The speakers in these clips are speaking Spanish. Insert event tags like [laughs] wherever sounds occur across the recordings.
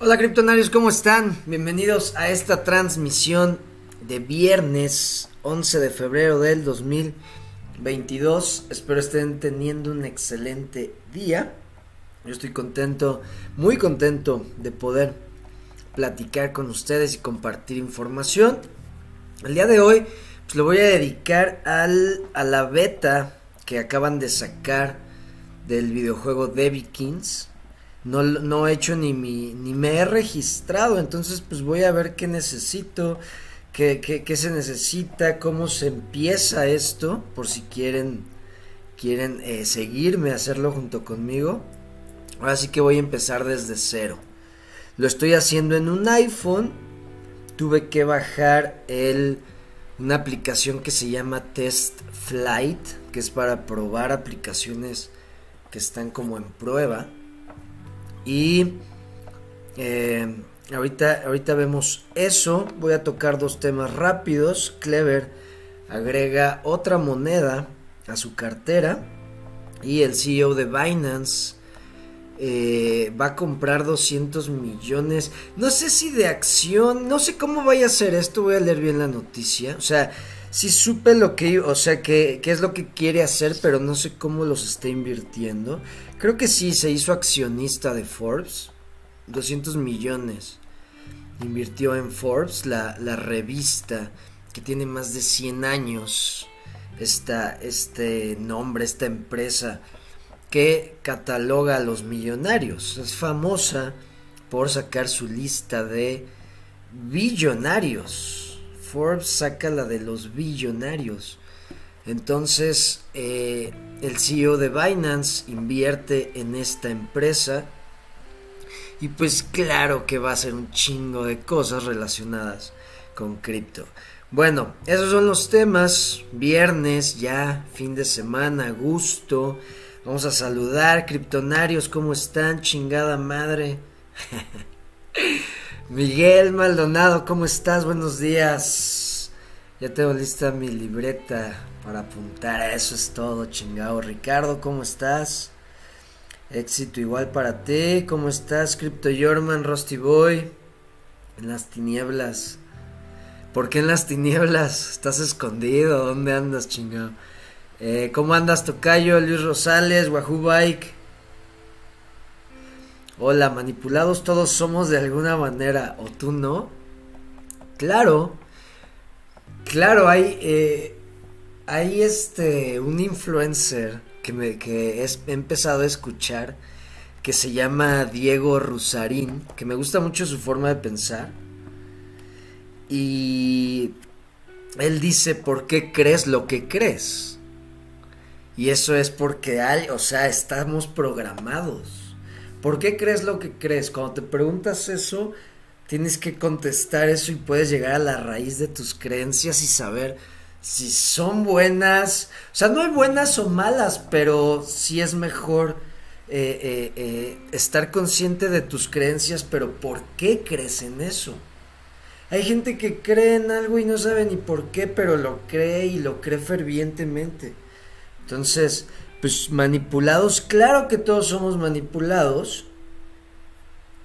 Hola criptonarios, ¿cómo están? Bienvenidos a esta transmisión de viernes 11 de febrero del 2022. Espero estén teniendo un excelente día. Yo estoy contento, muy contento de poder platicar con ustedes y compartir información. El día de hoy pues, lo voy a dedicar al, a la beta que acaban de sacar del videojuego Debbie Kings no, no he hecho ni, mi, ni me he registrado, entonces pues voy a ver qué necesito, qué, qué, se necesita, cómo se empieza esto, por si quieren, quieren eh, seguirme, hacerlo junto conmigo. Ahora sí que voy a empezar desde cero. Lo estoy haciendo en un iPhone, tuve que bajar el, una aplicación que se llama Test Flight, que es para probar aplicaciones que están como en prueba. Y eh, ahorita, ahorita vemos eso. Voy a tocar dos temas rápidos. Clever agrega otra moneda a su cartera. Y el CEO de Binance eh, va a comprar 200 millones. No sé si de acción. No sé cómo vaya a ser esto. Voy a leer bien la noticia. O sea, sí supe lo que, o sea, que, es lo que quiere hacer, pero no sé cómo los está invirtiendo. Creo que sí, se hizo accionista de Forbes. 200 millones. Invirtió en Forbes, la, revista que tiene más de 100 años. Esta, este nombre, esta empresa que cataloga a los millonarios. Es famosa por sacar su lista de billonarios Forbes saca la de los billonarios. Entonces, eh, el CEO de Binance invierte en esta empresa. Y pues claro que va a ser un chingo de cosas relacionadas con cripto. Bueno, esos son los temas. Viernes, ya, fin de semana, gusto. Vamos a saludar, criptonarios, ¿cómo están? Chingada madre. [laughs] Miguel Maldonado, ¿cómo estás? Buenos días. Ya tengo lista mi libreta para apuntar. Eso es todo, chingado. Ricardo, ¿cómo estás? Éxito igual para ti. ¿Cómo estás, Crypto Yorman, Rusty Boy? En las tinieblas. ¿Por qué en las tinieblas? ¿Estás escondido? ¿Dónde andas, chingado? Eh, ¿Cómo andas, Tocayo? Luis Rosales, Wahoo Bike. Hola, manipulados todos somos de alguna manera, o tú no. Claro, claro, hay, eh, hay este, un influencer que, me, que he empezado a escuchar que se llama Diego Rusarín, que me gusta mucho su forma de pensar. Y él dice, ¿por qué crees lo que crees? Y eso es porque hay, o sea, estamos programados. ¿Por qué crees lo que crees? Cuando te preguntas eso, tienes que contestar eso y puedes llegar a la raíz de tus creencias y saber si son buenas. O sea, no hay buenas o malas, pero sí es mejor eh, eh, eh, estar consciente de tus creencias, pero ¿por qué crees en eso? Hay gente que cree en algo y no sabe ni por qué, pero lo cree y lo cree fervientemente. Entonces, pues manipulados, claro que todos somos manipulados,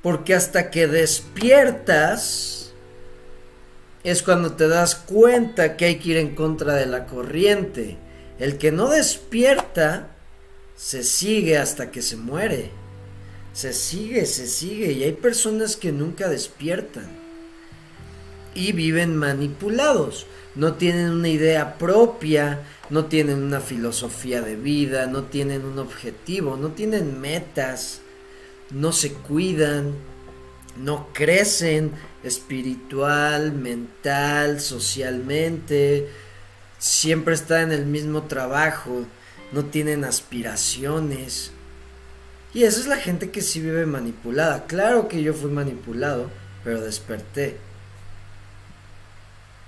porque hasta que despiertas es cuando te das cuenta que hay que ir en contra de la corriente. El que no despierta se sigue hasta que se muere. Se sigue, se sigue. Y hay personas que nunca despiertan. Y viven manipulados. No tienen una idea propia no tienen una filosofía de vida, no tienen un objetivo, no tienen metas, no se cuidan, no crecen espiritual, mental, socialmente, siempre están en el mismo trabajo, no tienen aspiraciones. Y esa es la gente que sí vive manipulada. Claro que yo fui manipulado, pero desperté.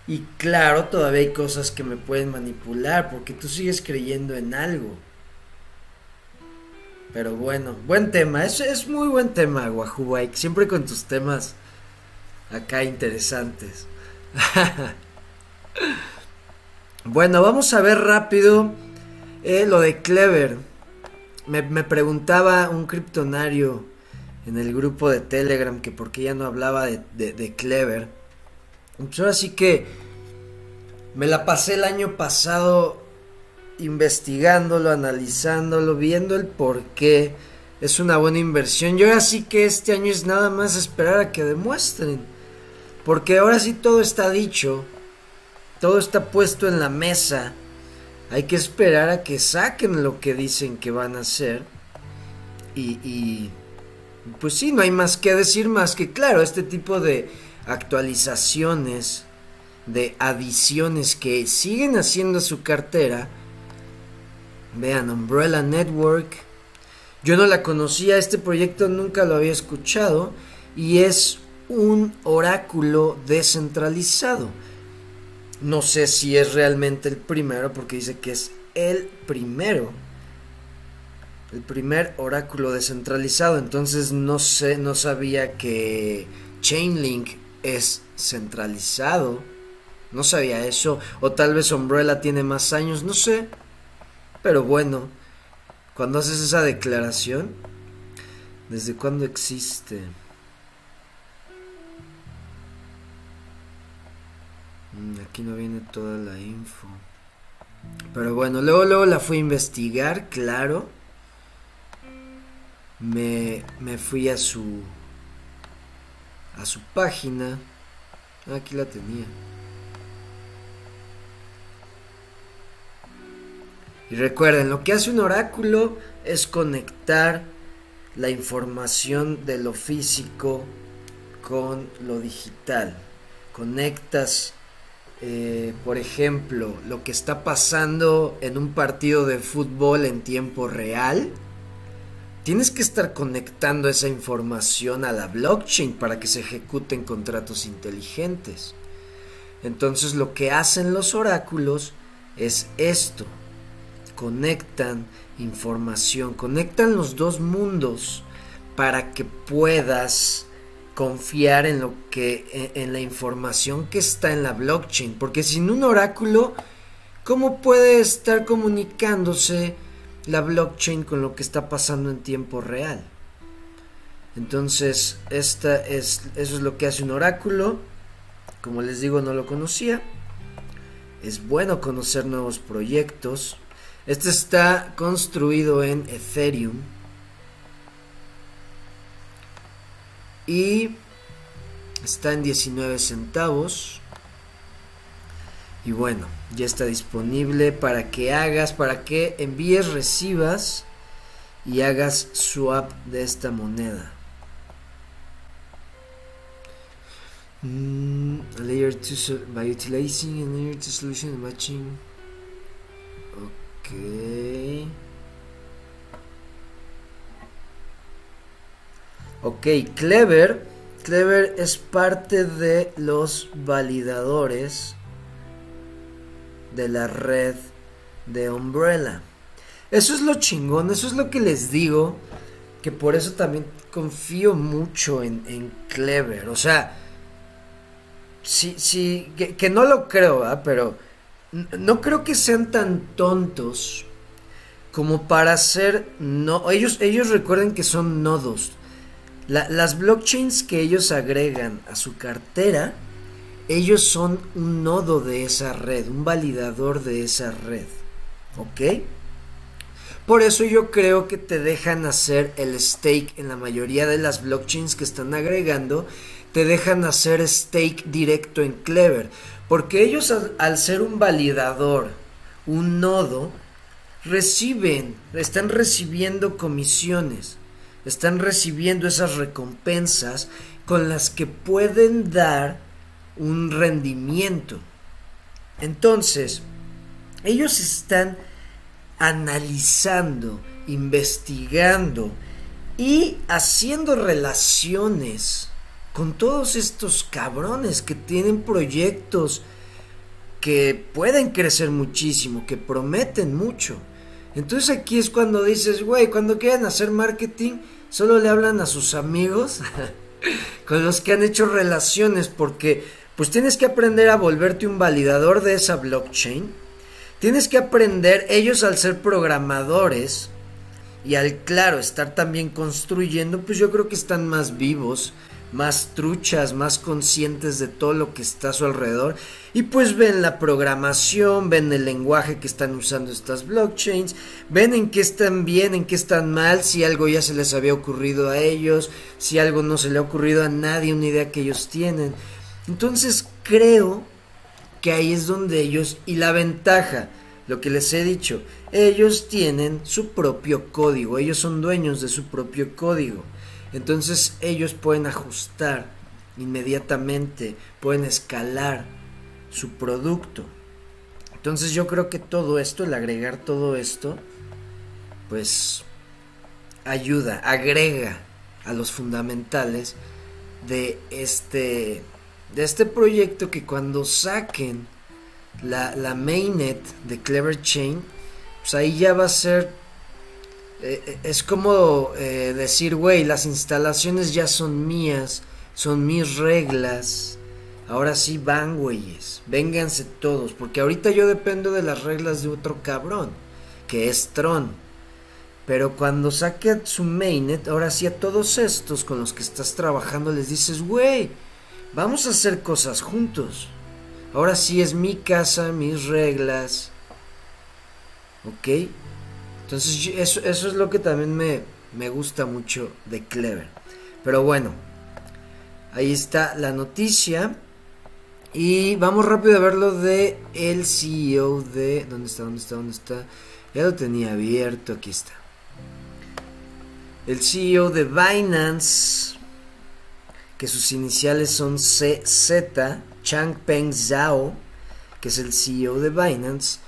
Y claro, todavía hay cosas que me pueden manipular porque tú sigues creyendo en algo. Pero bueno, buen tema, es, es muy buen tema, Wahoo siempre con tus temas acá interesantes. [laughs] bueno, vamos a ver rápido eh, lo de Clever. Me, me preguntaba un criptonario en el grupo de Telegram que porque ya no hablaba de, de, Clever. Pues ahora sí que me la pasé el año pasado investigándolo, analizándolo, viendo el por qué es una buena inversión. Y ahora sí que este año es nada más esperar a que demuestren. Porque ahora sí todo está dicho, todo está puesto en la mesa. Hay que esperar a que saquen lo que dicen que van a hacer. Y, pues sí, no hay más que decir más que claro, este tipo de actualizaciones, de adiciones que siguen haciendo su cartera. Vean, Umbrella Network. Yo no la conocía, este proyecto nunca lo había escuchado y es un oráculo descentralizado. No sé si es realmente el primero porque dice que es el primero el primer oráculo descentralizado. Entonces no sé, no sabía que Chainlink es centralizado. No sabía eso. O tal vez Umbrella tiene más años, no sé. Pero bueno, cuando haces esa declaración, ¿desde cuándo existe? Mm, aquí no viene toda la info. Pero bueno, luego, luego la fui a investigar, claro me, me fui a su a su página aquí la tenía y recuerden lo que hace un oráculo es conectar la información de lo físico con lo digital conectas eh, por ejemplo lo que está pasando en un partido de fútbol en tiempo real tienes que estar conectando esa información a la blockchain para que se ejecuten contratos inteligentes. Entonces lo que hacen los oráculos es esto. Conectan información, conectan los dos mundos para que puedas confiar en lo que en la información que está en la blockchain, porque sin un oráculo ¿cómo puede estar comunicándose la blockchain con lo que está pasando en tiempo real. Entonces, esta es, eso es lo que hace un oráculo. Como les digo, no lo conocía. Es bueno conocer nuevos proyectos. Este está construido en Ethereum. Y está en 19 centavos. Y bueno, ya está disponible para que hagas, para que envíes, recibas y hagas swap de esta moneda. Mm, layer 2 by utilizing a layer 2 solution matching. Ok. Ok, Clever. Clever es parte de los validadores de la red de Umbrella. Eso es lo chingón, eso es lo que les digo, que por eso también confío mucho en, Clever. O sea, sí, sí, que, no lo creo, pero no creo que sean tan tontos como para hacer no ellos ellos recuerden que son nodos las blockchains que ellos agregan a su cartera ellos son un nodo de esa red, un validador de esa red. ¿Ok? Por eso yo creo que te dejan hacer el stake en la mayoría de las blockchains que están agregando, te dejan hacer stake directo en Clever. Porque ellos al, ser un validador, un nodo, reciben, están recibiendo comisiones, están recibiendo esas recompensas con las que pueden dar un rendimiento. Entonces, ellos están analizando, investigando y haciendo relaciones con todos estos cabrones que tienen proyectos que pueden crecer muchísimo, que prometen mucho. Entonces aquí es cuando dices, güey, cuando quieren hacer marketing, solo le hablan a sus amigos [laughs] con los que han hecho relaciones, porque pues tienes que aprender a volverte un validador de esa blockchain. Tienes que aprender, ellos al ser programadores, Y al claro estar también construyendo, pues yo creo que están más vivos, más truchas, más conscientes de todo lo que está a su alrededor. Y pues ven la programación, ven el lenguaje que están usando estas blockchains, ven en qué están bien, en qué están mal, si algo ya se les había ocurrido a ellos, si algo no se le ha ocurrido a nadie, una idea que ellos tienen. Entonces creo que ahí es donde ellos, y la ventaja, lo que les he dicho, ellos tienen su propio código, ellos son dueños de su propio código. Entonces ellos pueden ajustar inmediatamente, pueden escalar su producto. Entonces yo creo que todo esto, el agregar todo esto, pues ayuda, agrega a los fundamentales de este de este proyecto que cuando saquen la, la mainnet de Clever Chain, pues ahí ya va a ser, eh, eh, es como eh, decir, güey, las instalaciones ya son mías, son mis reglas, ahora sí van, güeyes, vénganse todos, porque ahorita yo dependo de las reglas de otro cabrón, que es Tron. Pero cuando saque su mainnet, ahora sí a todos estos con los que estás trabajando les dices, güey, vamos a hacer cosas juntos. Ahora sí es mi casa, mis reglas. ¿Ok? Entonces eso, eso es lo que también me, me gusta mucho de Clever. Pero bueno, ahí está la noticia. Y vamos rápido a ver lo de el CEO de... ¿Dónde está? ¿Dónde está? ¿Dónde está? Ya lo tenía abierto, aquí está. El CEO de Binance, que sus iniciales son CZ, Changpeng Zhao, que es el CEO de Binance,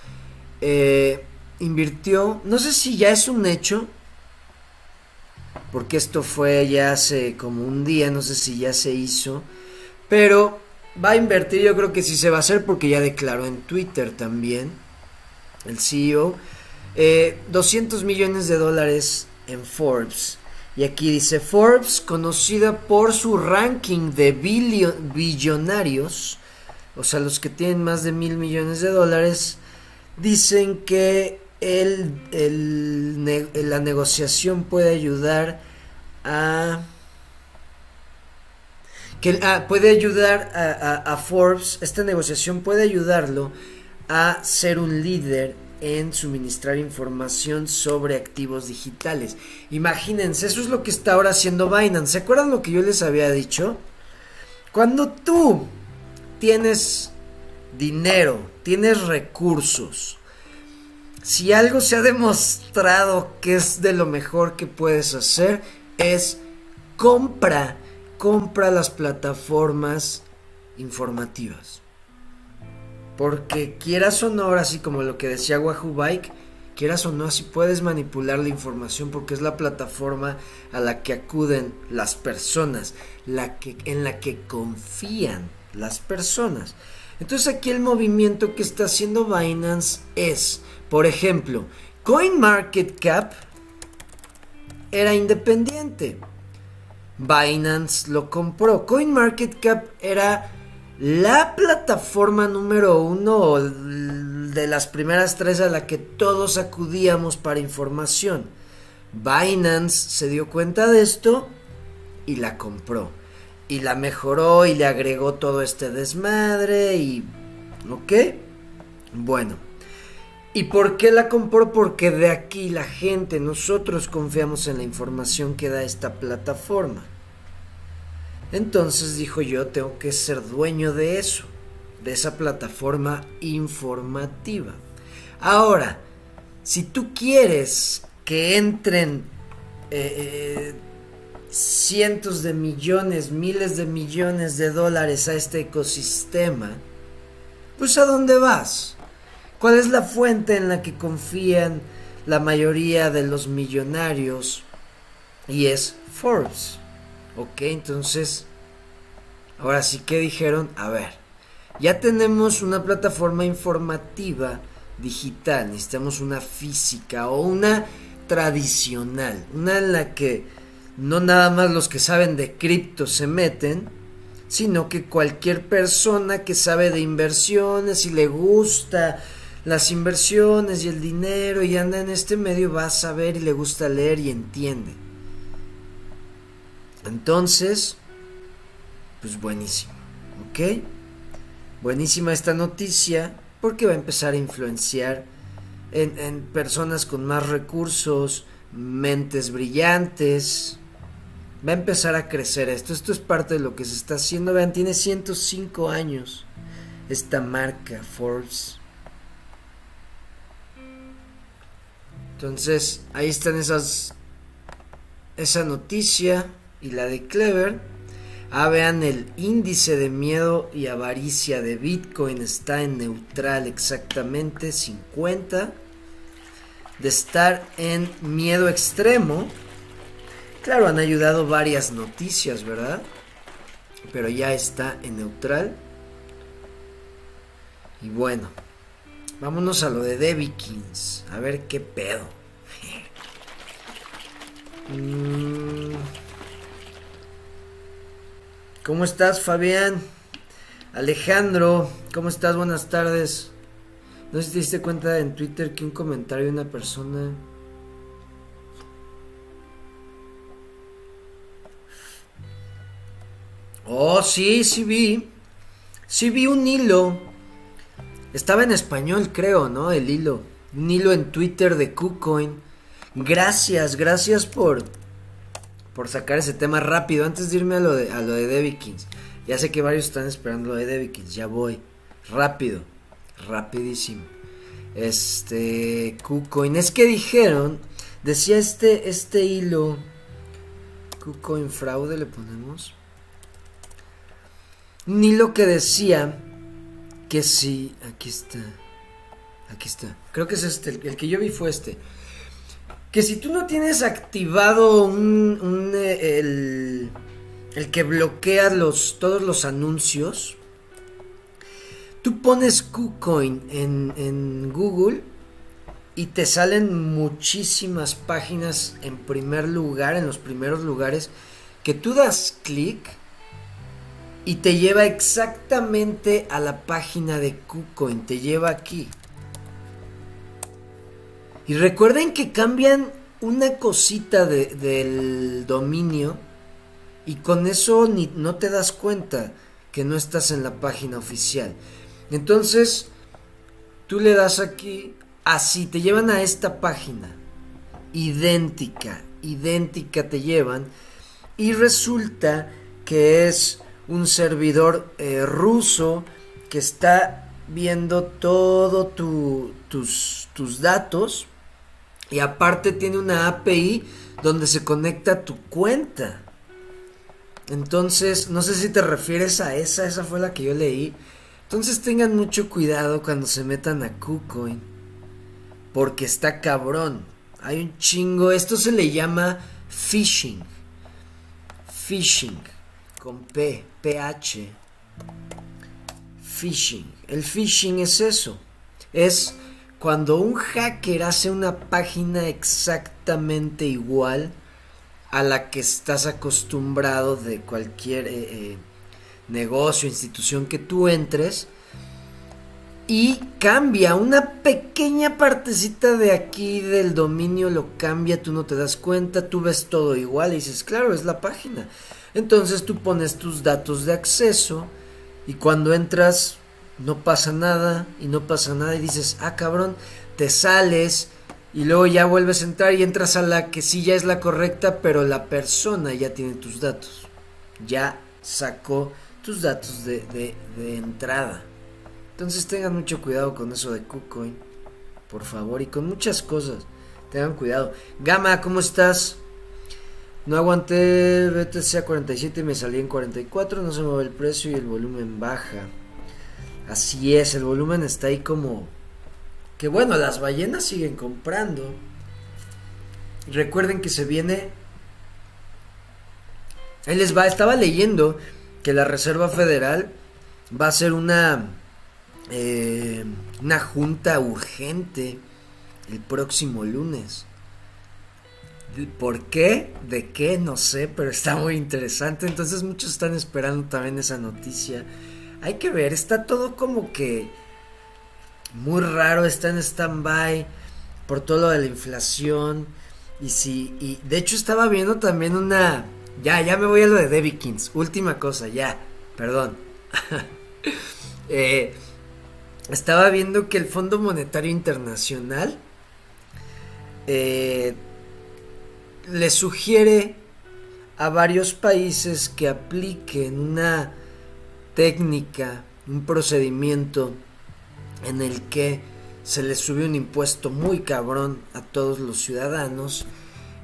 eh, invirtió, no sé si ya es un hecho, porque esto fue ya hace como un día, no sé si ya se hizo, pero va a invertir, yo creo que sí se va a hacer porque ya declaró en Twitter también el CEO, 200 eh, millones de dólares en Forbes. Y aquí dice Forbes, conocida por su ranking de billonarios, o sea, los que tienen más de mil millones de dólares, dicen que el, la negociación puede ayudar a... Que ah, puede ayudar a Forbes, esta negociación puede ayudarlo a ser un líder en suministrar información sobre activos digitales. Imagínense, eso es lo que está ahora haciendo Binance. ¿Se acuerdan lo que yo les había dicho? Cuando tú tienes dinero, tienes recursos, si algo se ha demostrado que es de lo mejor que puedes hacer, es compra, compra las plataformas informativas. Porque quieras o no, así como lo que decía Wahoo Bike, quieras o no, así puedes manipular la información porque es la plataforma a la que acuden las personas, la que, en la que confían las personas. Entonces aquí el movimiento que está haciendo Binance es, por ejemplo, CoinMarketCap era independiente. Binance lo compró. CoinMarketCap era la plataforma número uno de las primeras tres a la que todos acudíamos para información. Binance se dio cuenta de esto y la compró. Y la mejoró y le agregó todo este desmadre y... ¿Ok? Bueno. ¿Y por qué la compró? Porque de aquí la gente, nosotros confiamos en la información que da esta plataforma. Entonces dijo yo, tengo que ser dueño de eso, de esa plataforma informativa. Ahora, si tú quieres que entren eh, eh, cientos de millones, miles de millones de dólares a este ecosistema, pues ¿a dónde vas? ¿Cuál es la fuente en la que confían la mayoría de los millonarios? Y es Forbes. Ok, entonces, ahora sí que dijeron, a ver, ya tenemos una plataforma informativa digital, necesitamos una física o una tradicional, una en la que no nada más los que saben de cripto se meten, sino que cualquier persona que sabe de inversiones y le gusta las inversiones y el dinero y anda en este medio va a saber y le gusta leer y entiende. Entonces, pues buenísimo, ¿ok? Buenísima esta noticia porque va a empezar a influenciar en, en personas con más recursos, mentes brillantes. Va a empezar a crecer esto. Esto es parte de lo que se está haciendo. Vean, tiene 105 años esta marca Forbes. Entonces, ahí están esas esa noticia y la de Clever. Ah, vean, el índice de miedo y avaricia de Bitcoin está en neutral exactamente 50. De estar en miedo extremo. Claro, han ayudado varias noticias, ¿verdad? Pero ya está en neutral. Y bueno, vámonos a lo de Debikins. A ver qué pedo. Mm. ¿Cómo estás, Fabián? Alejandro, ¿cómo estás? Buenas tardes. No sé si te diste cuenta en Twitter que un comentario de una persona. Oh, sí, sí vi. Sí vi un hilo estaba en español, creo, ¿no? El hilo. Un hilo en Twitter de KuCoin. Gracias, gracias por, por sacar ese tema rápido. Antes de irme a lo de, a lo de Debikins. Ya sé que varios están esperando lo de Debikins. Ya voy. Rápido. Rapidísimo. Este. KuCoin. Es que dijeron. Decía este, este hilo. KuCoin fraude le ponemos. Un hilo que decía que sí, aquí está. Aquí está. Creo que es este. El, que yo vi fue este. Que si tú no tienes activado un, eh, el, el, que bloquea los, todos los anuncios, tú pones KuCoin en, en Google y te salen muchísimas páginas en primer lugar, en los primeros lugares, que tú das clic y te lleva exactamente a la página de KuCoin, te lleva aquí. Y recuerden que cambian una cosita del dominio y con eso ni, no te das cuenta que no estás en la página oficial. Entonces, tú le das aquí, así, te llevan a esta página, idéntica, idéntica te llevan, y resulta que es un servidor eh, ruso que está viendo todo tus, tus datos y aparte tiene una API donde se conecta tu cuenta. Entonces, no sé si te refieres a esa, esa fue la que yo leí. Entonces tengan mucho cuidado cuando se metan a KuCoin. Porque está cabrón. Hay un chingo. Esto se le llama phishing. Phishing. Con P. PH. Phishing. El phishing es eso. Es cuando un hacker hace una página exactamente igual a la que estás acostumbrado de cualquier eh, eh, negocio, institución que tú entres y cambia una pequeña partecita de aquí del dominio, lo cambia, tú no te das cuenta, tú ves todo igual y dices, claro, es la página. Entonces tú pones tus datos de acceso y cuando entras no pasa nada y no pasa nada y dices, ah cabrón, te sales y luego ya vuelves a entrar y entras a la que sí ya es la correcta, pero la persona ya tiene tus datos. Ya sacó tus datos de, de, entrada. Entonces tengan mucho cuidado con eso de KuCoin, por favor, y con muchas cosas. Tengan cuidado. Gama, ¿cómo estás? No aguanté BTC a 47 y me salí en 44, no se mueve el precio y el volumen baja. Así es, el volumen está ahí como... Que bueno, las ballenas siguen comprando. Recuerden que se viene... Ahí les va, estaba leyendo que la Reserva Federal va a hacer una... Eh, una junta urgente el próximo lunes ¿Por qué? ¿De qué? No sé, pero está muy interesante. Entonces muchos están esperando también esa noticia. Hay que ver, está todo como que... muy raro, está en stand-by por todo lo de la inflación. Y si, y de hecho estaba viendo también una, ya, ya me voy a lo de Debbie Kings, última cosa, ya, perdón. [laughs] eh, estaba viendo que el Fondo Monetario Internacional eh, le sugiere a varios países que apliquen una técnica, un procedimiento en el que se les sube un impuesto muy cabrón a todos los ciudadanos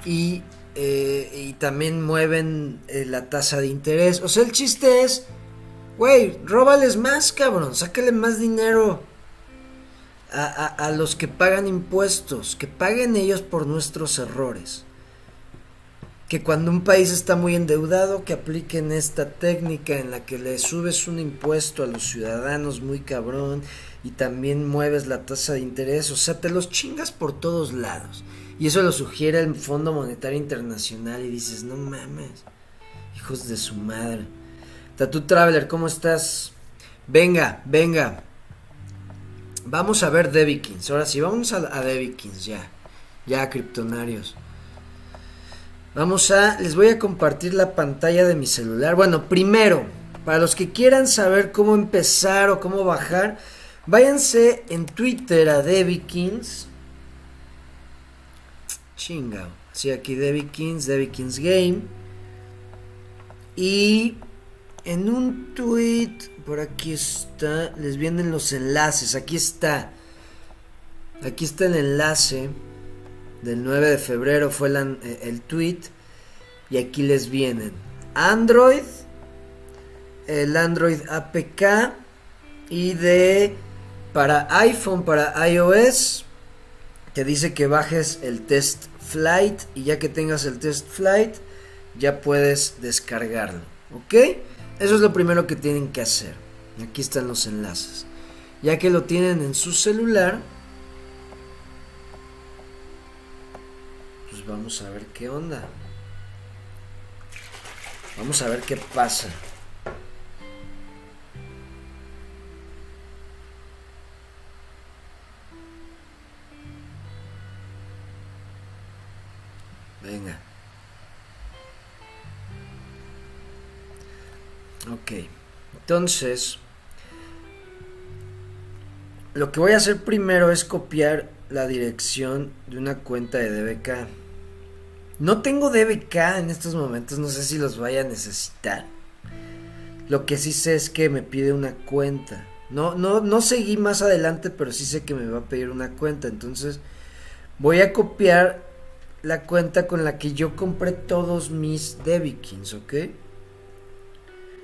y, eh, también mueven eh, la tasa de interés. O sea, el chiste es Güey, róbales más, cabrón. Sácale más dinero a, los que pagan impuestos. Que paguen ellos por nuestros errores. Que cuando un país está muy endeudado, que apliquen esta técnica en la que le subes un impuesto a los ciudadanos muy cabrón y también mueves la tasa de interés. O sea, te los chingas por todos lados. Y eso lo sugiere el Fondo Monetario Internacional y dices, no mames, hijos de su madre. Tattoo Traveler, ¿cómo estás? Venga, venga. Vamos a ver Kings. Ahora sí, vamos a, a Kings, ya. Ya, criptonarios. Vamos a. Les voy a compartir la pantalla de mi celular. Bueno, primero, para los que quieran saber cómo empezar o cómo bajar, váyanse en Twitter a Kings. Chingao. Sí, aquí Kings, Kings Game. Y en un tweet, por aquí está, les vienen los enlaces, aquí está. Aquí está el enlace del 9 de febrero, fue eh, el tweet. Y aquí les vienen Android, el Android APK y de para iPhone, para iOS, te dice que bajes el test flight y ya que tengas el test flight, ya puedes descargarlo. ¿Ok? Eso es lo primero que tienen que hacer. Aquí están los enlaces. Ya que lo tienen en su celular, pues vamos a ver qué onda. Vamos a ver qué pasa. Venga. Ok, entonces, lo que voy a hacer primero es copiar la dirección de una cuenta de DBK. No tengo DBK en estos momentos, no sé si los vaya a necesitar. Lo que sí sé es que me pide una cuenta. No, no, no seguí más adelante, pero sí sé que me va a pedir una cuenta. Entonces voy a copiar la cuenta con la que yo compré todos mis Debikins, ¿ok?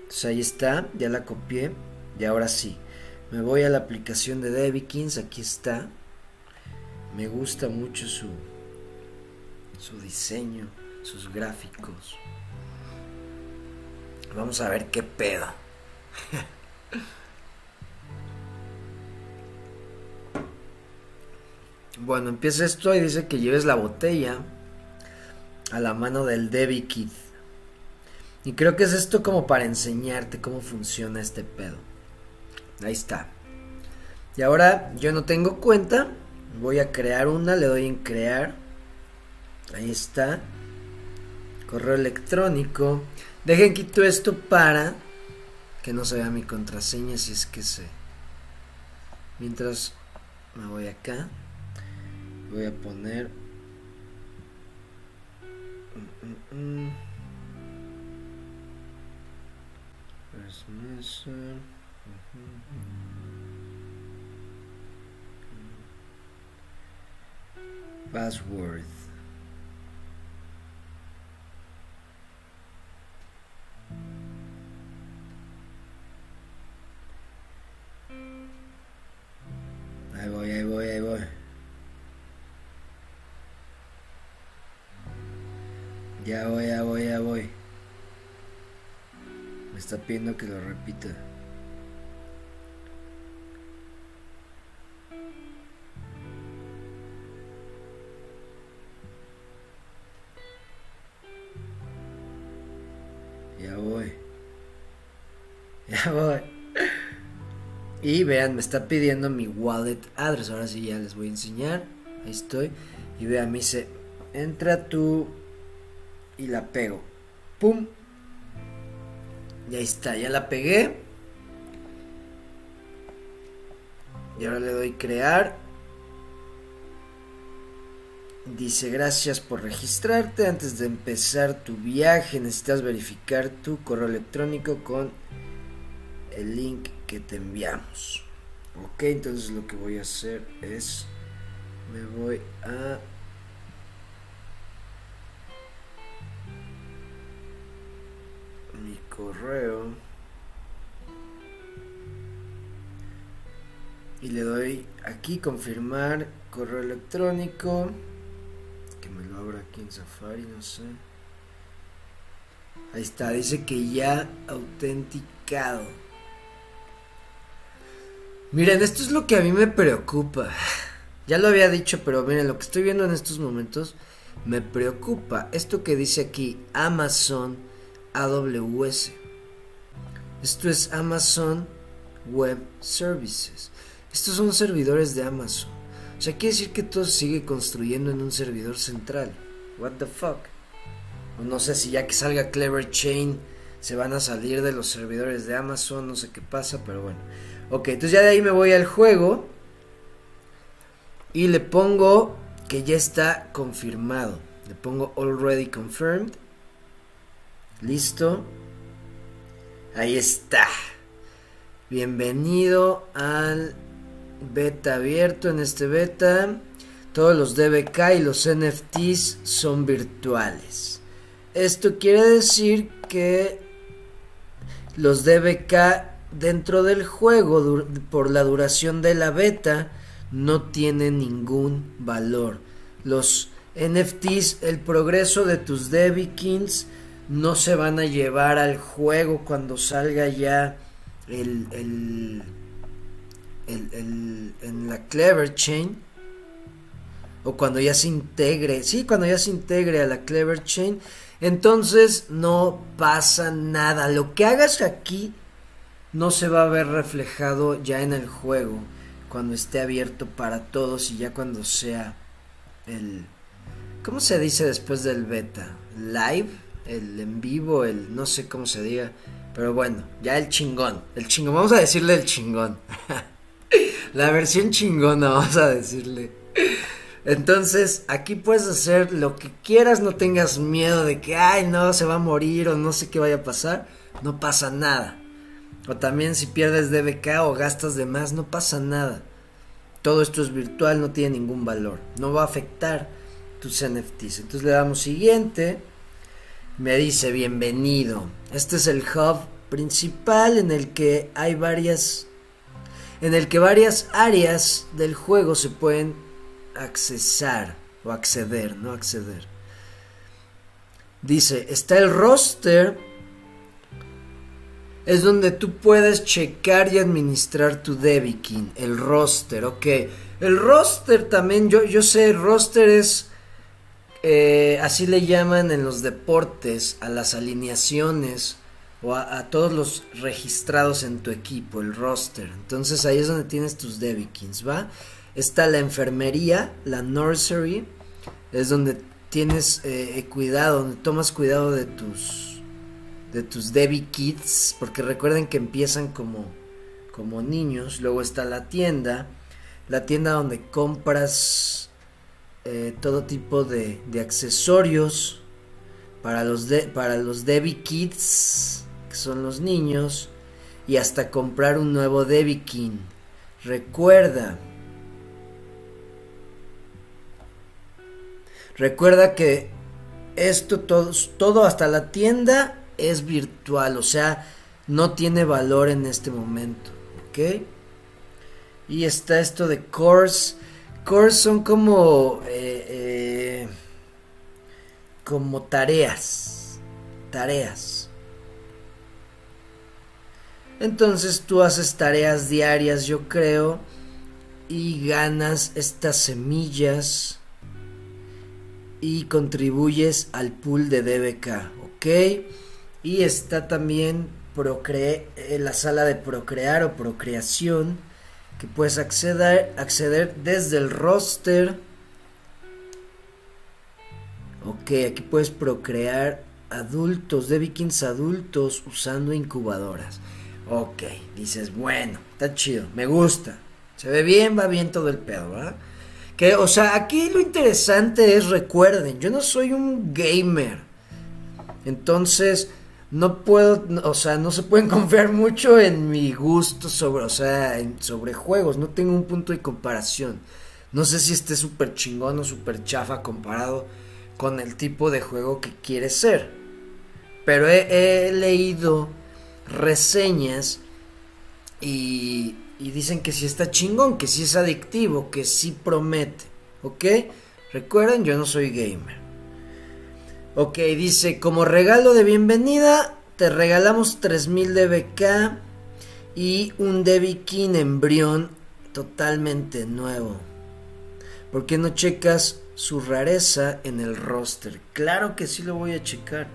Entonces ahí está, ya la copié. Y ahora sí, me voy a la aplicación de Debikins, aquí está. Me gusta mucho su, su diseño, sus gráficos. Vamos a ver qué pedo. [laughs] bueno, empieza esto y dice que lleves la botella a la mano del Debikid. Y creo que es esto como para enseñarte cómo funciona este pedo. Ahí está. Y ahora yo no tengo cuenta. Voy a crear una, le doy en crear. Ahí está. Correo electrónico. Dejen quito esto para que no se vea mi contraseña si es que se... Mientras me voy acá. Voy a poner... Mm, mm, mm. Password. Ahí voy, ahí voy, ahí voy. Ya voy, ya voy, ya voy está pidiendo que lo repita. Ya voy. [laughs] Ya voy. Y vean, me está pidiendo mi wallet address. Ahora sí ya les voy a enseñar. Ahí estoy. Y vean, me dice, entra tú y la pego. ¡Pum! Y ahí está, ya la pegué. Y ahora le doy crear. Dice, gracias por registrarte. Antes de empezar tu viaje necesitas verificar tu correo electrónico con el link que te enviamos. Ok, entonces lo que voy a hacer es, me voy a... Mi correo. Y le doy aquí confirmar correo electrónico me lo abra aquí en Safari, no sé. Ahí está, dice que ya autenticado. Miren, esto es lo que a mí me preocupa. Ya lo había dicho, pero miren, lo que estoy viendo en estos momentos me preocupa. Esto que dice aquí, Amazon AWS. Esto es Amazon Web Services. Estos son servidores de Amazon. O sea, quiere decir que todo se sigue construyendo en un servidor central. What the fuck? No sé si ya que salga Clever Chain se van a salir de los servidores de Amazon, no sé qué pasa, pero bueno. Ok, entonces ya de ahí me voy al juego y le pongo que ya está confirmado. Le pongo already confirmed. Listo. Ahí está. Bienvenido al beta abierto en este beta. Todos los DBK y los NFTs son virtuales. Esto quiere decir que los DBK dentro del juego por la duración de la beta no tienen ningún valor. Los NFTs, el progreso de tus Debikins no se van a llevar al juego cuando salga ya el en la Clever Chain, o cuando ya se integre, sí, cuando ya se integre a la Clever Chain, entonces no pasa nada. Lo que hagas aquí no se va a ver reflejado ya en el juego cuando esté abierto para todos y ya cuando sea el ¿cómo se dice después del beta? Live, el en vivo, el no sé cómo se diga, pero bueno, ya el chingón, el chingón, vamos a decirle el chingón. [laughs] La versión chingona, vamos a decirle. Entonces, aquí puedes hacer lo que quieras, no tengas miedo de que, ay, no, se va a morir o no sé qué vaya a pasar. No pasa nada. O también si pierdes DBK o gastas de más, no pasa nada. Todo esto es virtual, no tiene ningún valor. No va a afectar tus NFTs. Entonces le damos siguiente. Me dice, bienvenido. Este es el hub principal en el que hay varias en el que varias áreas del juego se pueden accesar o acceder, no acceder. Dice, está el roster, es donde tú puedes checar y administrar tu Debikin, el roster, ok. El roster también, yo, yo sé, roster es, eh, así le llaman en los deportes, a las alineaciones o a, todos los registrados en tu equipo, el roster. Entonces ahí es donde tienes tus Debikins, ¿va? Está la enfermería, la nursery, es donde tienes eh, cuidado, donde tomas cuidado de tus de tus Debbie Kids, porque recuerden que empiezan como como niños. Luego está la tienda, la tienda donde compras eh, todo tipo de, de accesorios para los de, para los Debbie Kids que son los niños, y hasta comprar un nuevo Debikin. Recuerda, recuerda que esto todo, todo hasta la tienda es virtual, o sea, no tiene valor en este momento, ¿ok? Y está esto de cores. Cores son como eh, eh, como tareas, tareas. Entonces tú haces tareas diarias, yo creo, y ganas estas semillas y contribuyes al pool de DBK, ¿ok? Y está también procre eh, la sala de procrear o procreación que puedes acceder, acceder desde el roster. Ok, aquí puedes procrear adultos, de vikings adultos usando incubadoras. Ok, dices, bueno, está chido, me gusta. Se ve bien, va bien todo el pedo, ¿verdad? Que, o sea, aquí lo interesante es, recuerden, yo no soy un gamer. Entonces, no puedo, o sea, no se pueden [laughs] confiar mucho en mi gusto sobre, o sea, sobre juegos, no tengo un punto de comparación. No sé si esté súper chingón o súper chafa comparado con el tipo de juego que quiere ser. Pero he, leído reseñas y, y dicen que sí está chingón, que sí es adictivo, que sí promete, ¿ok? Recuerden, yo no soy gamer. Ok, dice, como regalo de bienvenida, te regalamos 3000 de BK y un Debikin embrión totalmente nuevo. ¿Por qué no checas su rareza en el roster? Claro que sí lo voy a checar.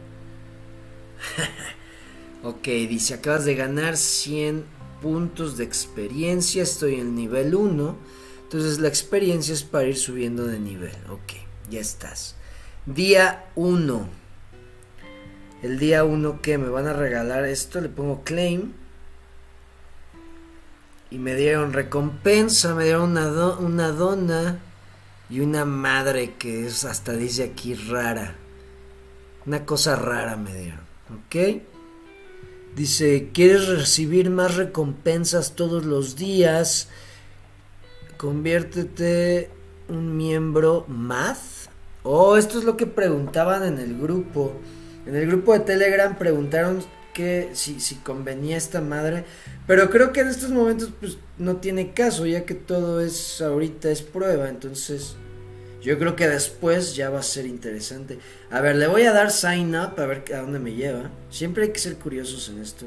[laughs] ok, dice, acabas de ganar 100 puntos de experiencia, estoy en nivel 1. Entonces la experiencia es para ir subiendo de nivel. Ok, ya estás. Día 1. El día 1 que me van a regalar esto, le pongo claim. Y me dieron recompensa, me dieron una, una dona y una madre que es hasta dice aquí rara. Una cosa rara me dieron, ¿ok? Dice, ¿quieres recibir más recompensas todos los días? Conviértete un miembro más Oh, esto es lo que preguntaban en el grupo. En el grupo de Telegram preguntaron que si, si convenía esta madre. Pero creo que en estos momentos pues no tiene caso, ya que todo es ahorita es prueba. Entonces yo creo que después ya va a ser interesante. A ver, le voy a dar sign up a ver a dónde me lleva. Siempre hay que ser curiosos en esto.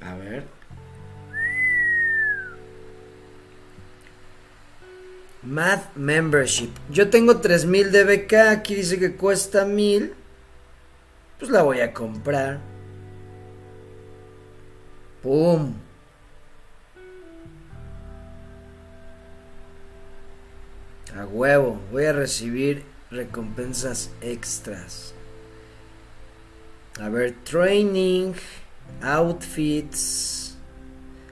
A ver. Math Membership. Yo tengo 3000 de BK. Aquí dice que cuesta 1000. Pues la voy a comprar. ¡Pum! A huevo. Voy a recibir recompensas extras. A ver, training, outfits.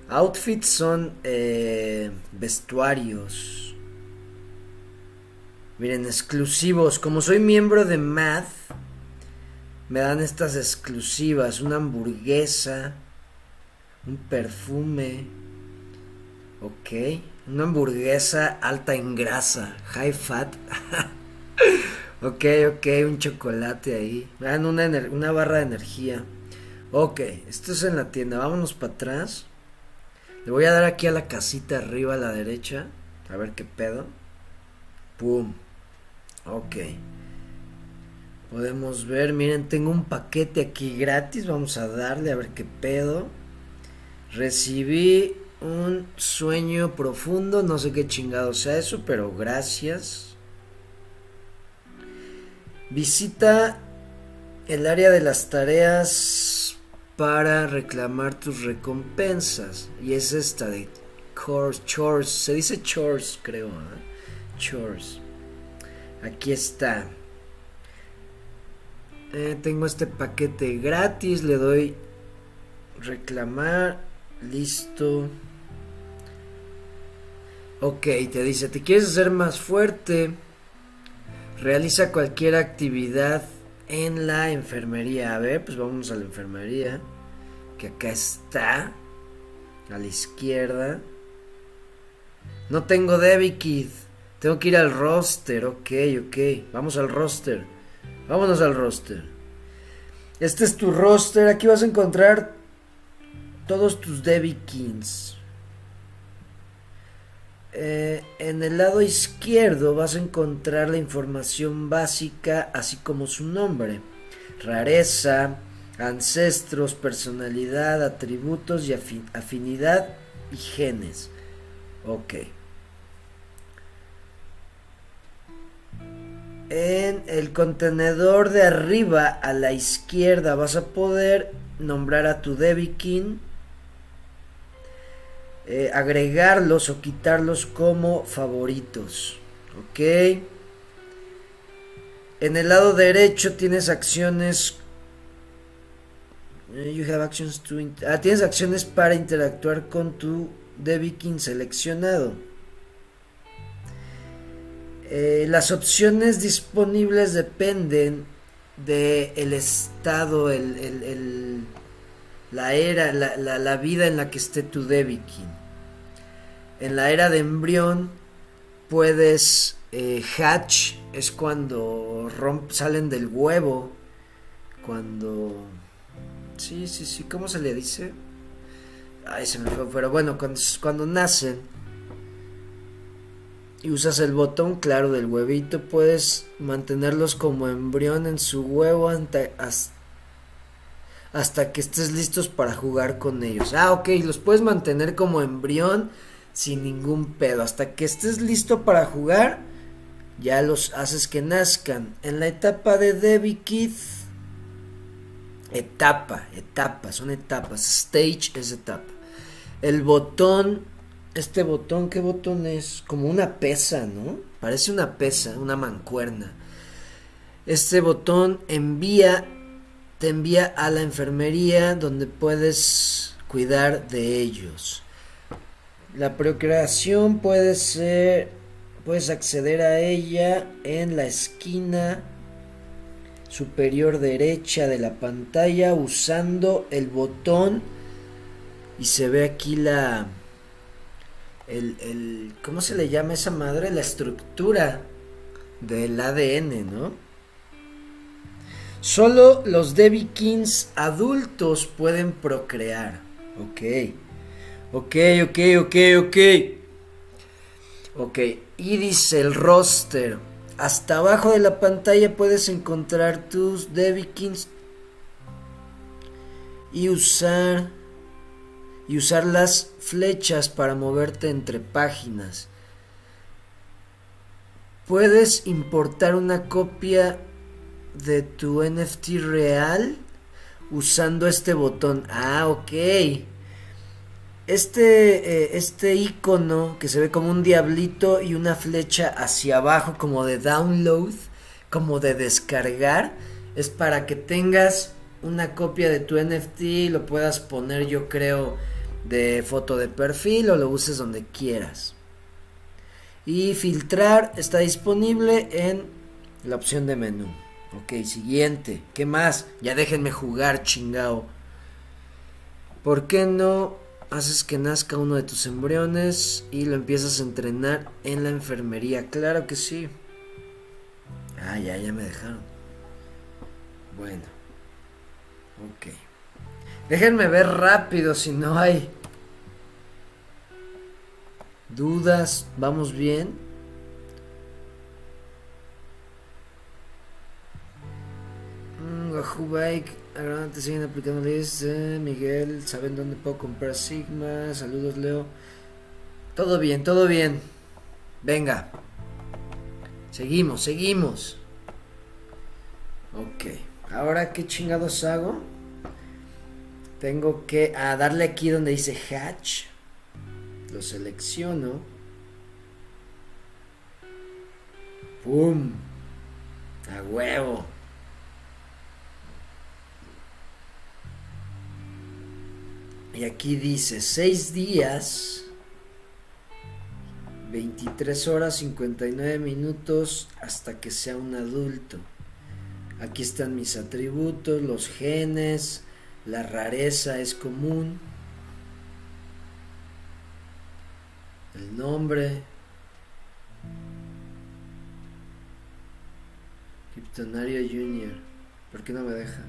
Outfits son eh, vestuarios. Miren, exclusivos. Como soy miembro de Math, me dan estas exclusivas. Una hamburguesa. Un perfume. Ok. Una hamburguesa alta en grasa. High fat. [laughs] ok, ok. Un chocolate ahí. Me dan una, una barra de energía. Ok. Esto es en la tienda. Vámonos para atrás. Le voy a dar aquí a la casita arriba a la derecha. A ver qué pedo. Pum. Ok. Podemos ver, miren, tengo un paquete aquí gratis. Vamos a darle a ver qué pedo. Recibí un sueño profundo. No sé qué chingado sea eso, pero gracias. Visita el área de las tareas para reclamar tus recompensas. Y es esta de chores. Se dice chores, creo. ¿eh? Chores. Aquí está. Eh, tengo este paquete gratis. Le doy reclamar. Listo. Ok, te dice, ¿te quieres hacer más fuerte? Realiza cualquier actividad en la enfermería. A ver, pues vamos a la enfermería. Que acá está. A la izquierda. No tengo Debbie. Tengo que ir al roster, ok, ok. Vamos al roster. Vámonos al roster. Este es tu roster. Aquí vas a encontrar todos tus Debbie Kings. Eh, en el lado izquierdo vas a encontrar la información básica, así como su nombre, rareza, ancestros, personalidad, atributos y afinidad y genes. Ok. En el contenedor de arriba a la izquierda vas a poder nombrar a tu Debikin, eh, agregarlos o quitarlos como favoritos. Ok. En el lado derecho tienes acciones. Eh, you have actions to ah, tienes acciones para interactuar con tu Debikin seleccionado. Eh, las opciones disponibles dependen de el estado, el, la era, la, vida en la que esté tu Debikin. En la era de embrión puedes eh, hatch es cuando romp, salen del huevo, cuando sí, sí, sí, ¿cómo se le dice? Ay, se me fue, pero bueno, cuando, cuando nacen y usas el botón claro del huevito, puedes mantenerlos como embrión en su huevo hasta, que estés listos para jugar con ellos. Ah, ok, los puedes mantener como embrión sin ningún pedo. Hasta que estés listo para jugar, ya los haces que nazcan. En la etapa de Debbie Keith, etapa, etapa, son etapas. Stage es etapa. El botón este botón, ¿qué botón es? Como una pesa, ¿no? Parece una pesa, una mancuerna. Este botón envía, te envía a la enfermería donde puedes cuidar de ellos. La procreación puede ser, puedes acceder a ella en la esquina superior derecha de la pantalla usando el botón y se ve aquí la el, ¿cómo se le llama esa madre? La estructura del ADN, ¿no? Solo los Kings adultos pueden procrear. Ok. Ok, ok, ok, ok. Ok. Y dice el roster. Hasta abajo de la pantalla puedes encontrar tus Kings y usar y usar las flechas para moverte entre páginas. Puedes importar una copia de tu NFT real usando este botón. Ah, ok. Este, eh, este icono que se ve como un diablito y una flecha hacia abajo como de download, como de descargar, es para que tengas una copia de tu NFT y lo puedas poner yo creo de foto de perfil o lo uses donde quieras. Y filtrar está disponible en la opción de menú. Ok, siguiente. ¿Qué más? Ya déjenme jugar, chingao. ¿Por qué no haces que nazca uno de tus embriones y lo empiezas a entrenar en la enfermería? Claro que sí. Ah, ya, ya me dejaron. Bueno. Ok. Déjenme ver rápido si no hay dudas. ¿Vamos bien? Mm, Wahoo Bike, ahora te siguen aplicando leyes. Miguel, ¿saben dónde puedo comprar Sigma? Saludos, Leo. Todo bien, todo bien. Venga. Seguimos, seguimos. Ok. Ahora, ¿qué chingados hago? Tengo que ah, darle aquí donde dice hatch. Lo selecciono. ¡Pum! A huevo. Y aquí dice 6 días, 23 horas 59 minutos hasta que sea un adulto. Aquí están mis atributos, los genes, la rareza es común. El nombre. Kryptonario Junior. ¿Por qué no me deja?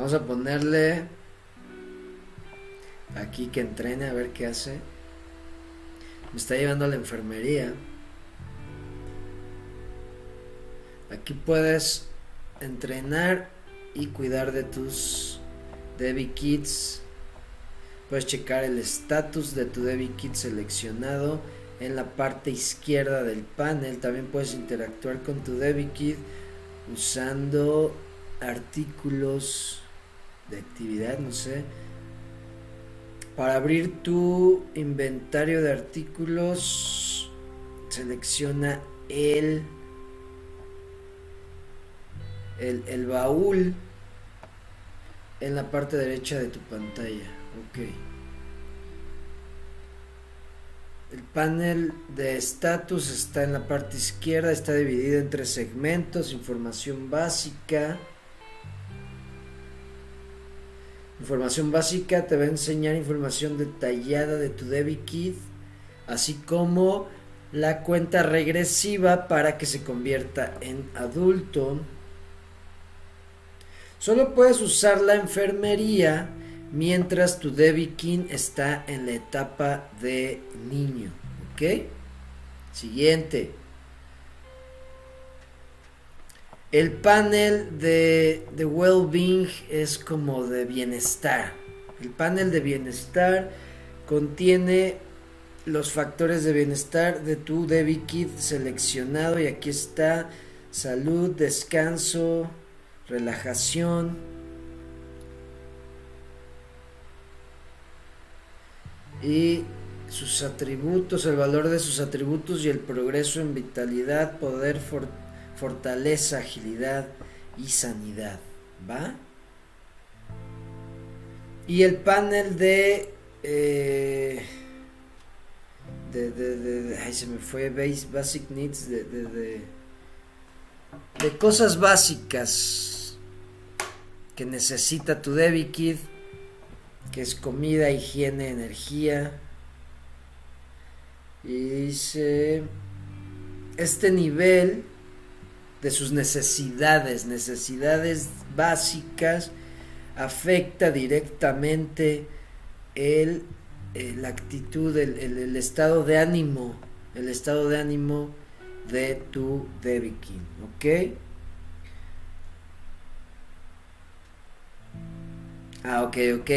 Vamos a ponerle aquí que entrene a ver qué hace. Me está llevando a la enfermería. Aquí puedes entrenar y cuidar de tus Debbie Kids. Puedes checar el estatus de tu DebiKit seleccionado en la parte izquierda del panel. También puedes interactuar con tu DebiKit usando artículos de actividad, no sé. Para abrir tu inventario de artículos, selecciona el, el, el baúl en la parte derecha de tu pantalla. Ok. El panel de estatus está en la parte izquierda, está dividido entre segmentos, información básica. Información básica te va a enseñar información detallada de tu DebiKit, así como la cuenta regresiva para que se convierta en adulto. Solo puedes usar la enfermería mientras tu DebiKit está en la etapa de niño. ¿Ok? Siguiente. El panel de, de well-being es como de bienestar. El panel de bienestar contiene los factores de bienestar de tu DebiKit seleccionado y aquí está salud, descanso, relajación. Y sus atributos, el valor de sus atributos y el progreso en vitalidad, poder, fortaleza, agilidad y sanidad. ¿Va? Y el panel de... Eh, de, de, ay, se me fue Basic Needs de, de, de, cosas básicas que necesita tu DebiKit, que es comida, higiene, energía. Y dice, este nivel de sus necesidades, necesidades básicas, afecta directamente el, la actitud, el, el, estado de ánimo, el estado de ánimo de tu DebiKit, ¿ok? Ah, ok, ok.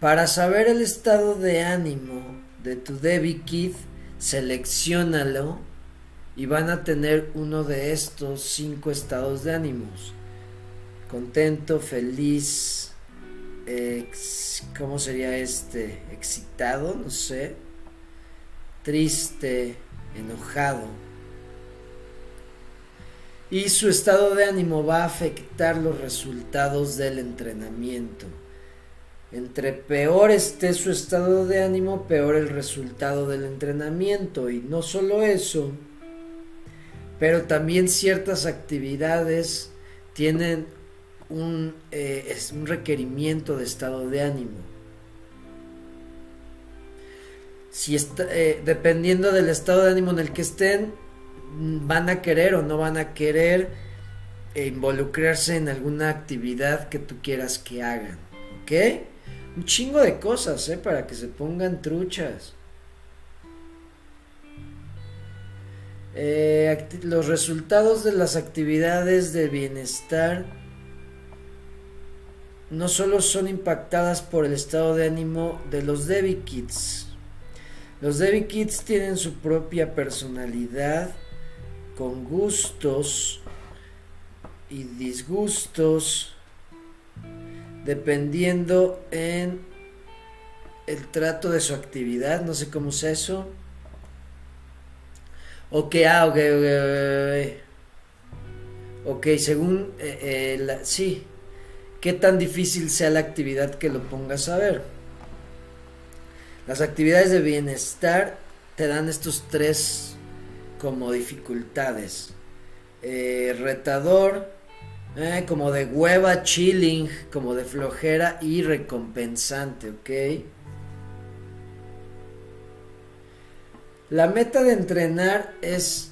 Para saber el estado de ánimo de tu DebiKit, seleccionalo y van a tener uno de estos cinco estados de ánimos. Contento, feliz, ex, ¿cómo sería este? Excitado, no sé. Triste, enojado. Y su estado de ánimo va a afectar los resultados del entrenamiento. Entre peor esté su estado de ánimo, peor el resultado del entrenamiento. Y no solo eso, pero también ciertas actividades tienen un, eh, un requerimiento de estado de ánimo. Si está, eh, dependiendo del estado de ánimo en el que estén, van a querer o no van a querer involucrarse en alguna actividad que tú quieras que hagan. ¿Ok? Un chingo de cosas, ¿eh? Para que se pongan truchas. Eh, los resultados de las actividades de bienestar no solo son impactadas por el estado de ánimo de los DebiKits. Los DebiKits tienen su propia personalidad, con gustos y disgustos, dependiendo en el trato de su actividad, no sé cómo es eso Ok, ah, ok, ok, ok. según, eh, eh, sí, qué tan difícil sea la actividad que lo pongas a ver. Las actividades de bienestar te dan estos tres como dificultades. Eh, retador, como de hueva, chilling, como de flojera y recompensante, ¿ok? La meta de entrenar es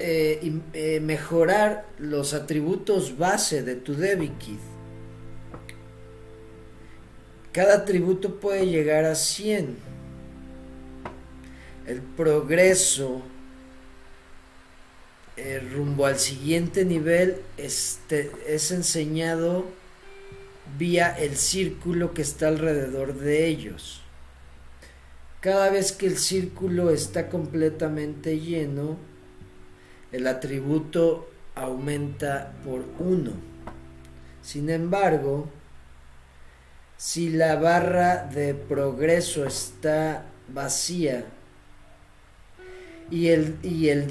eh, eh, mejorar los atributos base de tu DebiKit. Cada atributo puede llegar a 100. El progreso eh, rumbo al siguiente nivel este, es enseñado vía el círculo que está alrededor de ellos. Cada vez que el círculo está completamente lleno, el atributo aumenta por 1. Sin embargo, si la barra de progreso está vacía y el, y el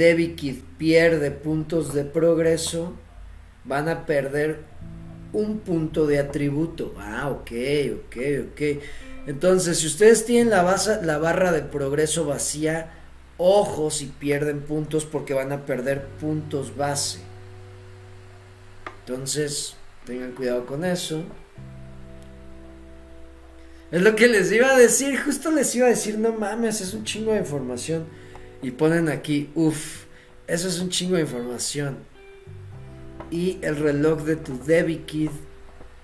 pierde puntos de progreso, van a perder un punto de atributo. Ah, ok, ok, ok. Entonces, si ustedes tienen la, barra de progreso vacía, ojo si pierden puntos porque van a perder puntos base. Entonces, tengan cuidado con eso. Es lo que les iba a decir, justo les iba a decir, no mames, es un chingo de información. Y ponen aquí, uff, eso es un chingo de información. Y el reloj de tu Debbie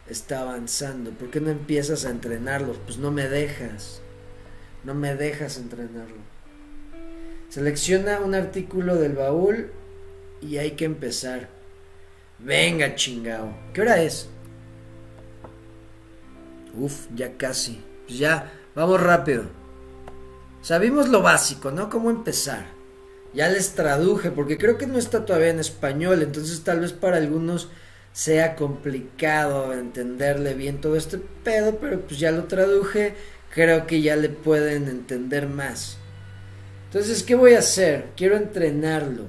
está avanzando. ¿Por qué no empiezas a entrenarlo? Pues no me dejas. No me dejas entrenarlo. Selecciona un artículo del baúl y hay que empezar. Venga, chingao. ¿Qué hora es? Uf, ya casi. Pues ya, vamos rápido. Sabimos lo básico, ¿no? Cómo empezar. Ya les traduje, porque creo que no está todavía en español, entonces tal vez para algunos sea complicado entenderle bien todo este pedo, pero pues ya lo traduje, creo que ya le pueden entender más. Entonces, ¿qué voy a hacer? Quiero entrenarlo.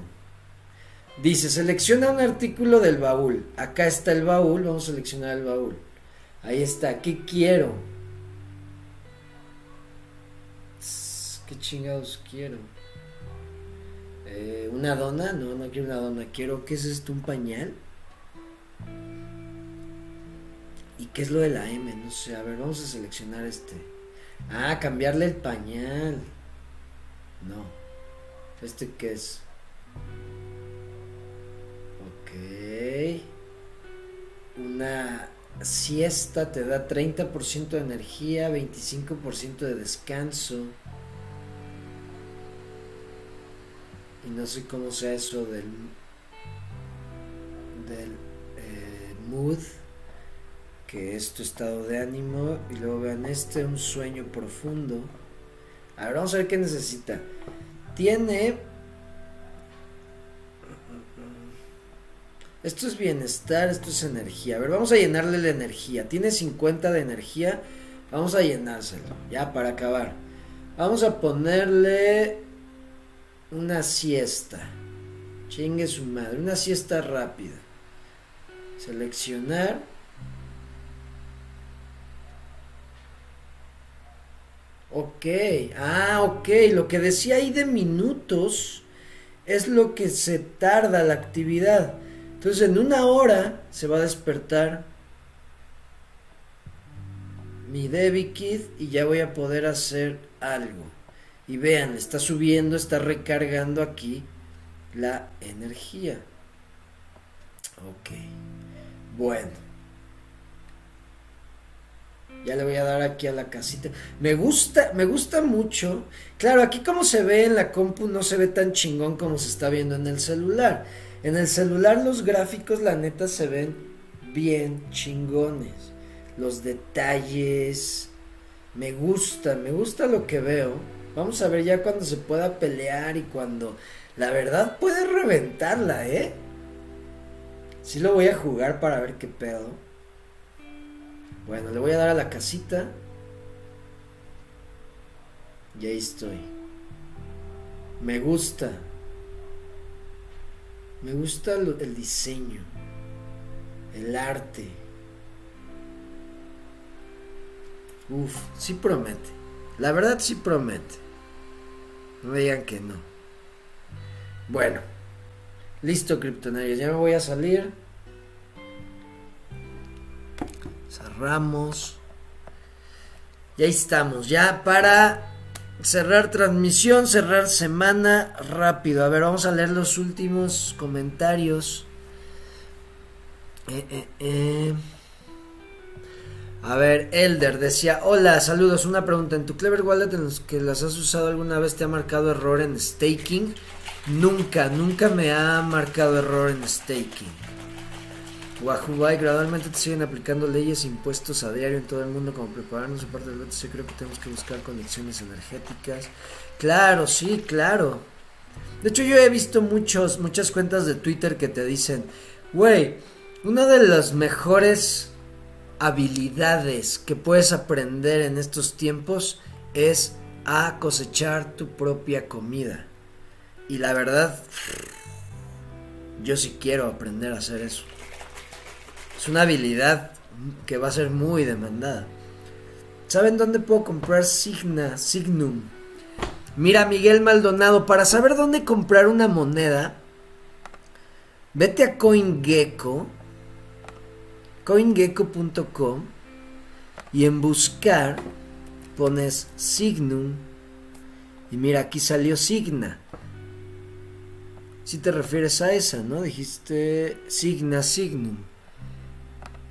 Dice, selecciona un artículo del baúl. Acá está el baúl, vamos a seleccionar el baúl. Ahí está, ¿qué quiero? ¿Qué chingados quiero? Eh, ¿Una dona? No, no quiero una dona. Quiero, ¿qué es esto? ¿Un pañal? ¿Y qué es lo de la M? No sé, a ver, vamos a seleccionar este. Ah, cambiarle el pañal. No. ¿Este qué es? Ok. Una siesta te da 30% de energía, 25% de descanso. Y no sé cómo sea eso del, del eh, mood, que es tu estado de ánimo. Y luego vean este, un sueño profundo. A ver, vamos a ver qué necesita. Tiene Esto es bienestar, esto es energía. A ver, vamos a llenarle la energía. Tiene 50 de energía. Vamos a llenárselo. Ya, para acabar. Vamos a ponerle una siesta. Chingue su madre. Una siesta rápida. Seleccionar. Ok. Ah, ok. Lo que decía ahí de minutos es lo que se tarda la actividad. Entonces en una hora se va a despertar mi Debbie Kid y ya voy a poder hacer algo. Y vean, está subiendo, está recargando aquí la energía. Ok. Bueno. Ya le voy a dar aquí a la casita. Me gusta, me gusta mucho. Claro, aquí como se ve en la compu no se ve tan chingón como se está viendo en el celular. En el celular los gráficos, la neta, se ven bien chingones. Los detalles. Me gusta, me gusta lo que veo. Vamos a ver ya cuando se pueda pelear y cuando la verdad puede reventarla, ¿eh? Sí lo voy a jugar para ver qué pedo. Bueno, le voy a dar a la casita. Y ahí estoy. Me gusta. Me gusta el diseño, el arte. Uf, sí promete. La verdad sí promete. No me digan que no. Bueno, listo, criptonarios. Ya me voy a salir. Cerramos. Y ahí estamos. Ya para cerrar transmisión, cerrar semana rápido. A ver, vamos a leer los últimos comentarios. Eh, eh, eh. A ver, Elder decía, hola, saludos, una pregunta, ¿en tu Clever Wallet en los que las has usado alguna vez te ha marcado error en staking? Nunca, nunca me ha marcado error en staking. Wahoo gradualmente te siguen aplicando leyes e impuestos a diario en todo el mundo como prepararnos en parte del BTC. Creo que tenemos que buscar conexiones energéticas. Claro, sí, claro. De hecho, yo he visto muchos, muchas cuentas de Twitter que te dicen, güey, una de las mejores habilidades que puedes aprender en estos tiempos es a cosechar tu propia comida. Y la verdad, yo sí quiero aprender a hacer eso. Es una habilidad que va a ser muy demandada. ¿Saben dónde puedo comprar Signa, Signum? Mira, Miguel Maldonado, para saber dónde comprar una moneda, vete a CoinGecko, coingecko.com y en buscar pones Signum y mira, aquí salió Signa. Si te refieres a esa, ¿no? Dijiste Signa Signum.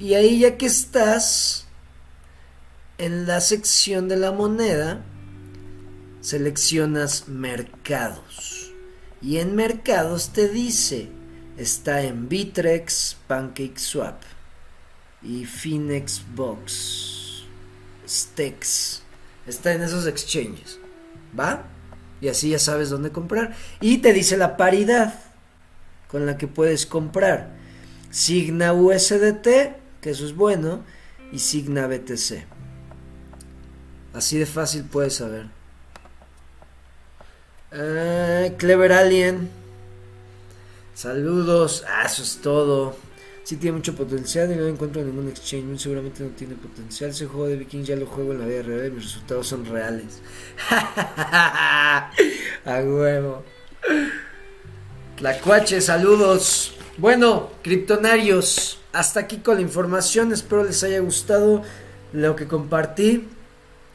Y ahí ya que estás en la sección de la moneda, seleccionas mercados. Y en mercados te dice, está en Bitrex, PancakeSwap y Finexbox, Stex. Está en esos exchanges. ¿Va? Y así ya sabes dónde comprar. Y te dice la paridad con la que puedes comprar. Signa USDT, que eso es bueno, y Signa BTC. Así de fácil puedes saber. Ah, Clever Alien. Saludos. Ah, eso es todo. Sí tiene mucho potencial y no encuentro ningún exchange. Seguramente no tiene potencial. Ese juego de Viking ya lo juego en la vida real y mis resultados son reales. [laughs] A huevo. Tlacuache, saludos. Bueno, criptonarios, hasta aquí con la información. Espero les haya gustado lo que compartí.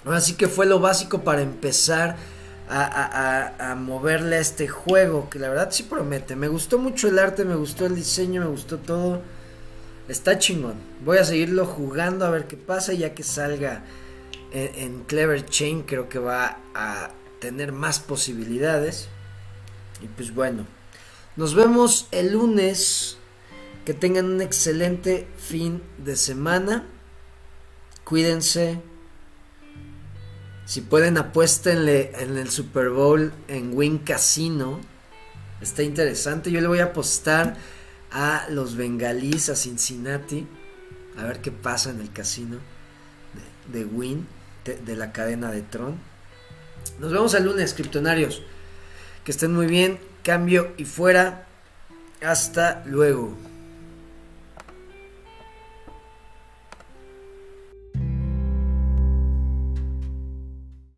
Así que fue lo básico para empezar a, moverle a este juego, que la verdad sí promete. Me gustó mucho el arte, me gustó el diseño, me gustó todo. Está chingón. Voy a seguirlo jugando a ver qué pasa, ya que salga en, en Clever Chain, creo que va a tener más posibilidades. Y pues bueno, nos vemos el lunes. Que tengan un excelente fin de semana. Cuídense si pueden, apuéstenle en el Super Bowl en Win Casino. Está interesante. Yo le voy a apostar a los bengalíes, a Cincinnati. A ver qué pasa en el casino de, Win, de, de, la cadena de Tron. Nos vemos el lunes, criptonarios. Que estén muy bien. Cambio y fuera. Hasta luego.